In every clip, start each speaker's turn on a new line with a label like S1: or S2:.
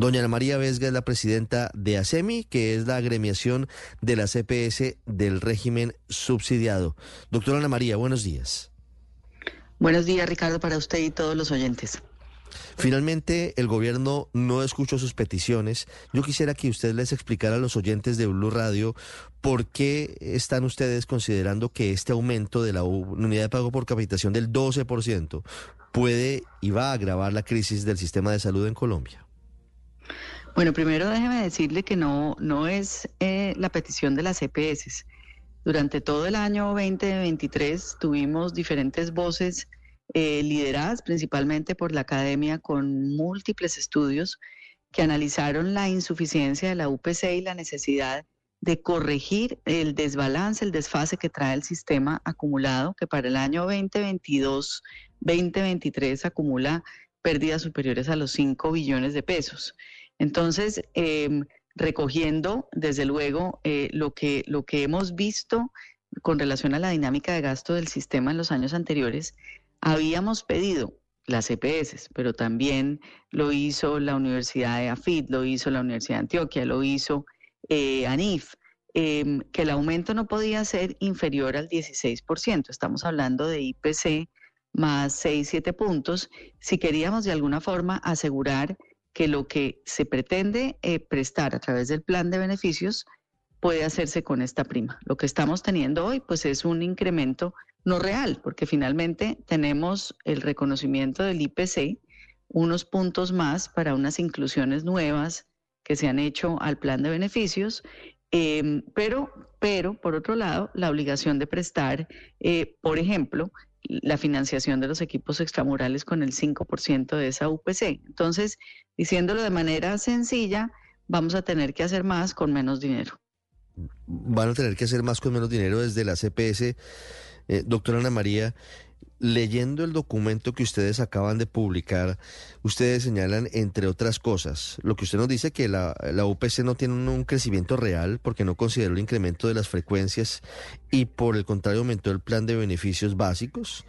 S1: Doña Ana María Vesga es la presidenta de ASEMI, que es la agremiación de la CPS del régimen subsidiado. Doctora Ana María, buenos días.
S2: Buenos días, Ricardo, para usted y todos los oyentes.
S1: Finalmente, el gobierno no escuchó sus peticiones. Yo quisiera que usted les explicara a los oyentes de Blue Radio por qué están ustedes considerando que este aumento de la unidad de pago por capacitación del 12% puede y va a agravar la crisis del sistema de salud en Colombia.
S2: Bueno, primero déjeme decirle que no, no es eh, la petición de las EPS. Durante todo el año 2023 tuvimos diferentes voces eh, lideradas principalmente por la academia con múltiples estudios que analizaron la insuficiencia de la UPC y la necesidad de corregir el desbalance, el desfase que trae el sistema acumulado, que para el año 2022-2023 acumula pérdidas superiores a los 5 billones de pesos. Entonces, em, recogiendo, desde luego, eh, lo, que, hemos visto con relación a la dinámica de gasto del sistema en los años anteriores, habíamos pedido las EPS, pero también lo hizo la Universidad de AFIT, lo hizo la Universidad de Antioquia, lo hizo eh, ANIF, em, que el aumento no podía ser inferior al 16%. Estamos hablando de IPC más 6, 7 puntos, si queríamos de alguna forma asegurar que lo que se pretende eh, prestar a través del plan de beneficios puede hacerse con esta prima. Lo que estamos teniendo hoy pues es un incremento no real, porque finalmente tenemos el reconocimiento del IPC, unos puntos más para unas inclusiones nuevas que se han hecho al plan de beneficios, em, pero, pero por otro lado, la obligación de prestar, eh, por ejemplo, la financiación de los equipos extramurales con el 5% de esa UPC. Entonces, diciéndolo de manera sencilla, vamos a tener que hacer más con menos dinero.
S1: Van a tener que hacer más con menos dinero desde la CPS. Eh, doctora Ana María, Leyendo el documento que ustedes acaban de publicar, ustedes señalan, entre otras cosas, lo que usted nos dice que la, UPC no tiene un, crecimiento real porque no consideró el incremento de las frecuencias y por el contrario aumentó el plan de beneficios básicos.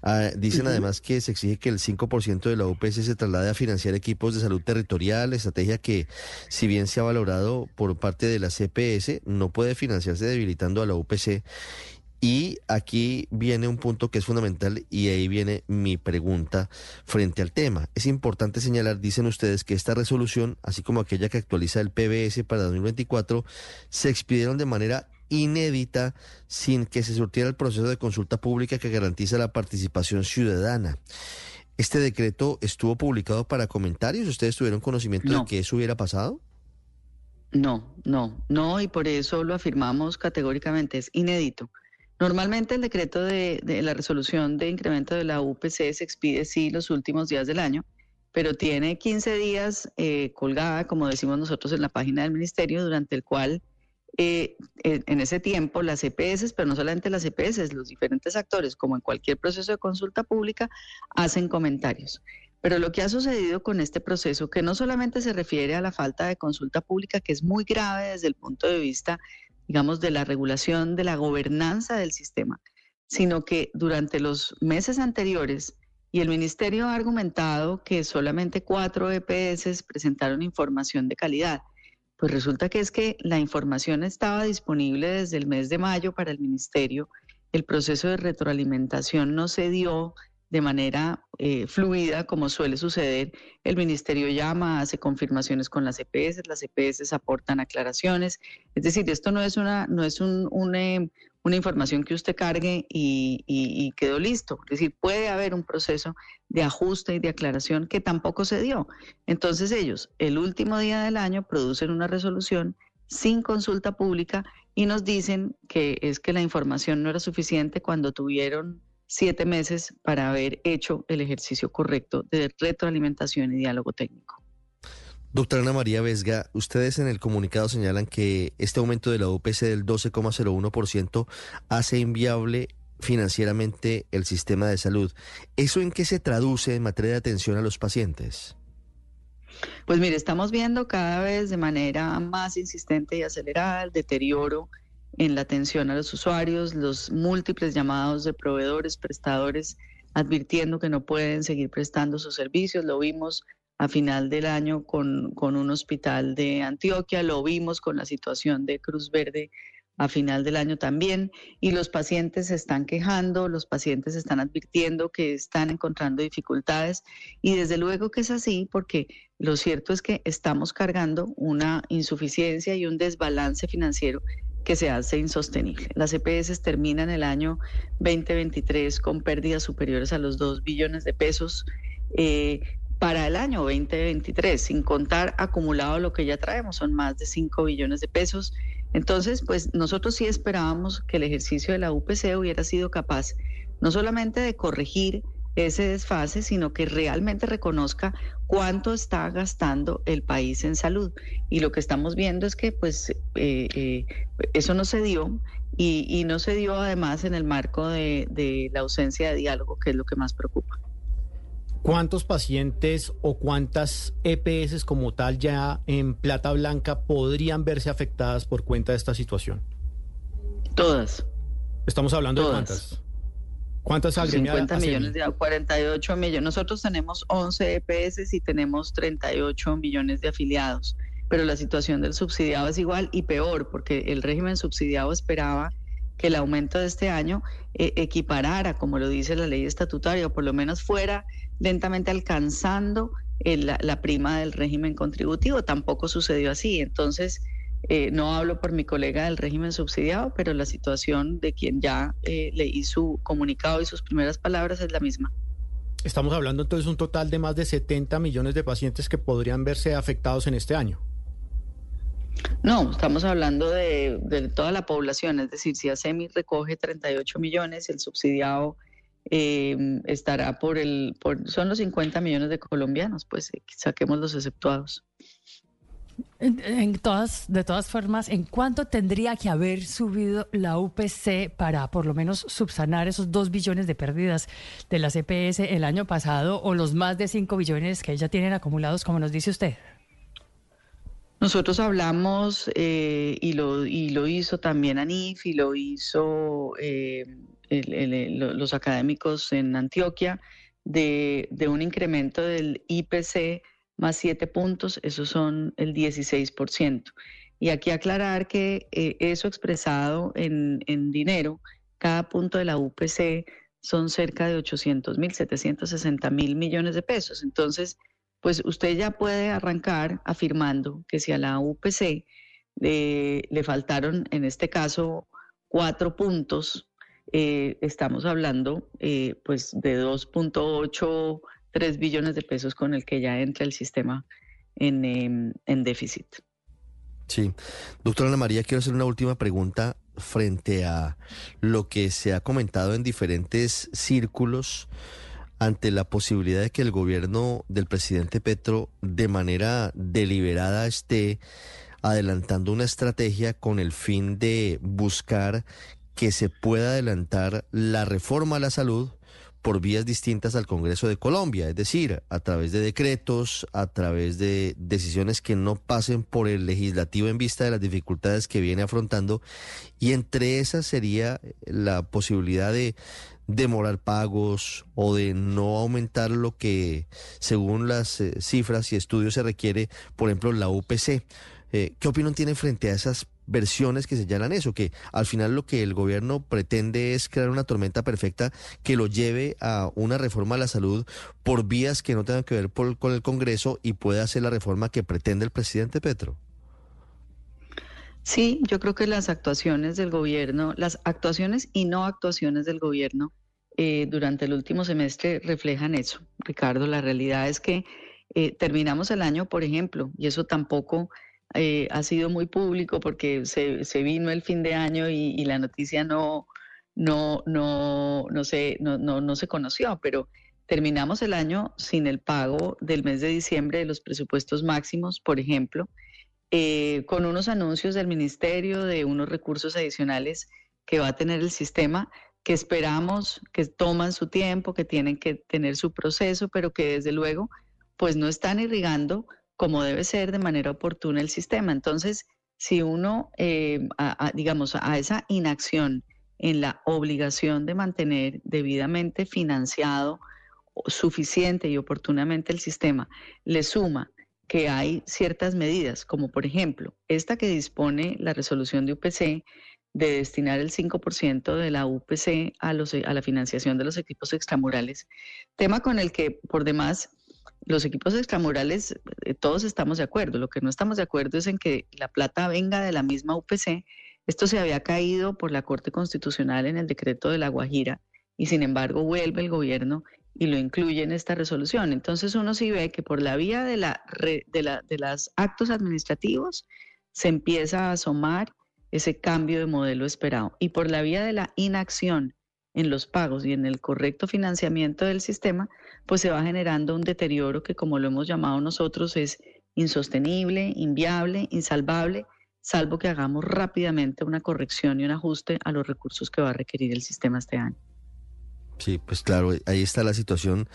S1: Ah, dicen además que se exige que el 5% de la UPC se traslade a financiar equipos de salud territorial, estrategia que si bien se ha valorado por parte de la CPS, no puede financiarse debilitando a la UPC y aquí viene un punto que es fundamental y ahí viene mi pregunta frente al tema. Es importante señalar, dicen ustedes, que esta resolución, así como aquella que actualiza el PBS para 2024, se expidieron de manera inédita sin que se surtiera el proceso de consulta pública que garantiza la participación ciudadana. ¿Este decreto estuvo publicado para comentarios? ¿Ustedes tuvieron conocimiento de que eso hubiera pasado?
S2: No, no, no, y por eso lo afirmamos categóricamente, es inédito. Normalmente el decreto de, la resolución de incremento de la UPC se expide sí los últimos días del año, pero tiene 15 días eh, colgada, como decimos nosotros en la página del ministerio, durante el cual eh, en ese tiempo las EPS, pero no solamente las EPS, los diferentes actores, como en cualquier proceso de consulta pública, hacen comentarios. Pero lo que ha sucedido con este proceso, que no solamente se refiere a la falta de consulta pública, que es muy grave desde el punto de vista digamos, de la regulación, de la gobernanza del sistema, sino que durante los meses anteriores, y el ministerio ha argumentado que solamente cuatro EPS presentaron información de calidad, pues resulta que es que la información estaba disponible desde el mes de mayo para el ministerio, el proceso de retroalimentación no se dio de manera eh, fluida, como suele suceder. El ministerio llama, hace confirmaciones con las EPS, las EPS aportan aclaraciones. Es decir, esto no es una, no es un, eh, una información que usted cargue y, y, quedó listo. Es decir, puede haber un proceso de ajuste y de aclaración que tampoco se dio. Entonces ellos, el último día del año, producen una resolución sin consulta pública y nos dicen que es que la información no era suficiente cuando tuvieron siete meses para haber hecho el ejercicio correcto de retroalimentación y diálogo técnico.
S1: Doctora Ana María Vesga, ustedes en el comunicado señalan que este aumento de la UPC del 12,01% hace inviable financieramente el sistema de salud. ¿Eso en qué se traduce en materia de atención a los pacientes?
S2: Pues mire, estamos viendo cada vez de manera más insistente y acelerada el deterioro en la atención a los usuarios, los múltiples llamados de proveedores, prestadores, advirtiendo que no pueden seguir prestando sus servicios. Lo vimos a final del año con, con un hospital de Antioquia, lo vimos con la situación de Cruz Verde a final del año también, y los pacientes se están quejando, los pacientes están advirtiendo que están encontrando dificultades, y desde luego que es así, porque lo cierto es que estamos cargando una insuficiencia y un desbalance financiero que se hace insostenible. Las EPS terminan el año 2023 con pérdidas superiores a los 2 billones de pesos. Eh, para el año 2023, sin contar acumulado lo que ya traemos, son más de 5 billones de pesos. Entonces, pues nosotros sí esperábamos que el ejercicio de la UPC hubiera sido capaz no solamente de corregir ese desfase, sino que realmente reconozca cuánto está gastando el país en salud. Y lo que estamos viendo es que pues eh, eh, eso no se dio y, no se dio además en el marco de la ausencia de diálogo, que es lo que más preocupa.
S3: ¿Cuántos pacientes o cuántas EPS como tal ya en plata blanca podrían verse afectadas por cuenta de esta situación?
S2: Todas.
S3: Estamos hablando de cuántas. ¿Cuántas
S2: 50 millones de 48 millones. Nosotros tenemos 11 EPS y tenemos 38 millones de afiliados, pero la situación del subsidiado es igual y peor porque el régimen subsidiado esperaba que el aumento de este año eh, equiparara, como lo dice la ley estatutaria, o por lo menos fuera lentamente alcanzando eh, la, prima del régimen contributivo. Tampoco sucedió así. Entonces, eh, no hablo por mi colega del régimen subsidiado, pero la situación de quien ya leí su comunicado y sus primeras palabras es la misma.
S3: Estamos hablando entonces de un total de más de 70 millones de pacientes que podrían verse afectados en este año.
S2: No, estamos hablando de, toda la población, es decir, si ASEMI recoge 38 millones, el subsidiado em, estará por el, por, son los 50 millones de colombianos, pues eh, saquemos los exceptuados.
S4: En, todas, de todas formas, ¿en cuánto tendría que haber subido la UPC para por lo menos subsanar esos 2 billones de pérdidas de la CPS el año pasado o los más de 5 billones que ya tienen acumulados, como nos dice usted?
S2: Nosotros hablamos eh, y, lo, y lo hizo también ANIF y lo hizo eh, los académicos en Antioquia de, un incremento del IPC más 7 puntos, esos son el 16%. Y aquí aclarar que eh, eso expresado en, en dinero, cada punto de la UPC son cerca de 800 mil, 760 mil millones de pesos. Entonces, pues usted ya puede arrancar afirmando que si a la UPC le faltaron, en este caso, cuatro puntos, eh, estamos hablando eh, pues de 2.8, 3 billones de pesos con el que ya entra el sistema en, em, en déficit.
S1: Sí. Doctora Ana María, quiero hacer una última pregunta frente a lo que se ha comentado en diferentes círculos ante la posibilidad de que el gobierno del presidente Petro de manera deliberada esté adelantando una estrategia con el fin de buscar que se pueda adelantar la reforma a la salud por vías distintas al Congreso de Colombia, es decir, a través de decretos, a través de decisiones que no pasen por el legislativo en vista de las dificultades que viene afrontando, y entre esas sería la posibilidad de, demorar pagos o de no aumentar lo que según las eh, cifras y estudios se requiere, por ejemplo, la UPC. Eh, ¿Qué opinión tiene frente a esas versiones que señalan eso? Que al final lo que el gobierno pretende es crear una tormenta perfecta que lo lleve a una reforma a la salud por vías que no tengan que ver con el Congreso y pueda hacer la reforma que pretende el presidente Petro.
S2: Sí, yo creo que las actuaciones del gobierno, las actuaciones y no actuaciones del gobierno eh, durante el último semestre reflejan eso. Ricardo, la realidad es que eh, terminamos el año, por ejemplo, y eso tampoco eh, ha sido muy público porque se, vino el fin de año y, la noticia no, no, no, no, se, no, no, no se conoció, pero terminamos el año sin el pago del mes de diciembre de los presupuestos máximos, por ejemplo eh, con unos anuncios del ministerio de unos recursos adicionales que va a tener el sistema, que esperamos que toman su tiempo, que tienen que tener su proceso, pero que desde luego pues no están irrigando como debe ser de manera oportuna el sistema. Entonces, si uno, eh, digamos, a esa inacción en la obligación de mantener debidamente financiado suficiente y oportunamente el sistema le suma que hay ciertas medidas, como por ejemplo esta que dispone la resolución de UPC de destinar el 5% de la UPC a, los, a la financiación de los equipos extramurales, tema con el que por demás los equipos extramurales eh, todos estamos de acuerdo, lo que no estamos de acuerdo es en que la plata venga de la misma UPC, esto se había caído por la Corte Constitucional en el decreto de La Guajira y sin embargo vuelve el gobierno y lo incluye en esta resolución. Entonces uno sí ve que por la vía de, la, los actos administrativos se empieza a asomar ese cambio de modelo esperado. Y por la vía de la inacción en los pagos y en el correcto financiamiento del sistema, pues se va generando un deterioro que, como lo hemos llamado nosotros, es insostenible, inviable, insalvable, salvo que hagamos rápidamente una corrección y un ajuste a los recursos que va a requerir el sistema este año.
S1: Sí, pues claro, ahí está la situación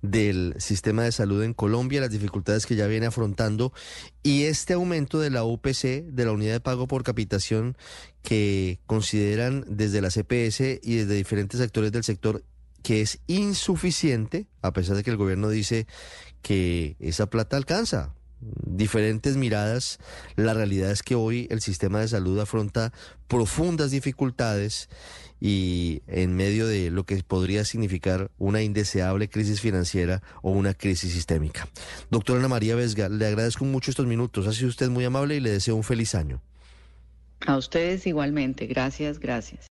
S1: del sistema de salud en Colombia, las dificultades que ya viene afrontando y este aumento de la UPC, de la unidad de pago por capitación, que consideran desde la CPS y desde diferentes actores del sector que es insuficiente, a pesar de que el gobierno dice que esa plata alcanza diferentes miradas, la realidad es que hoy el sistema de salud afronta profundas dificultades y en medio de lo que podría significar una indeseable crisis financiera o una crisis sistémica. Doctora Ana María Vesga, le agradezco mucho estos minutos, ha sido usted muy amable y le deseo un feliz año.
S2: A ustedes igualmente, gracias, gracias.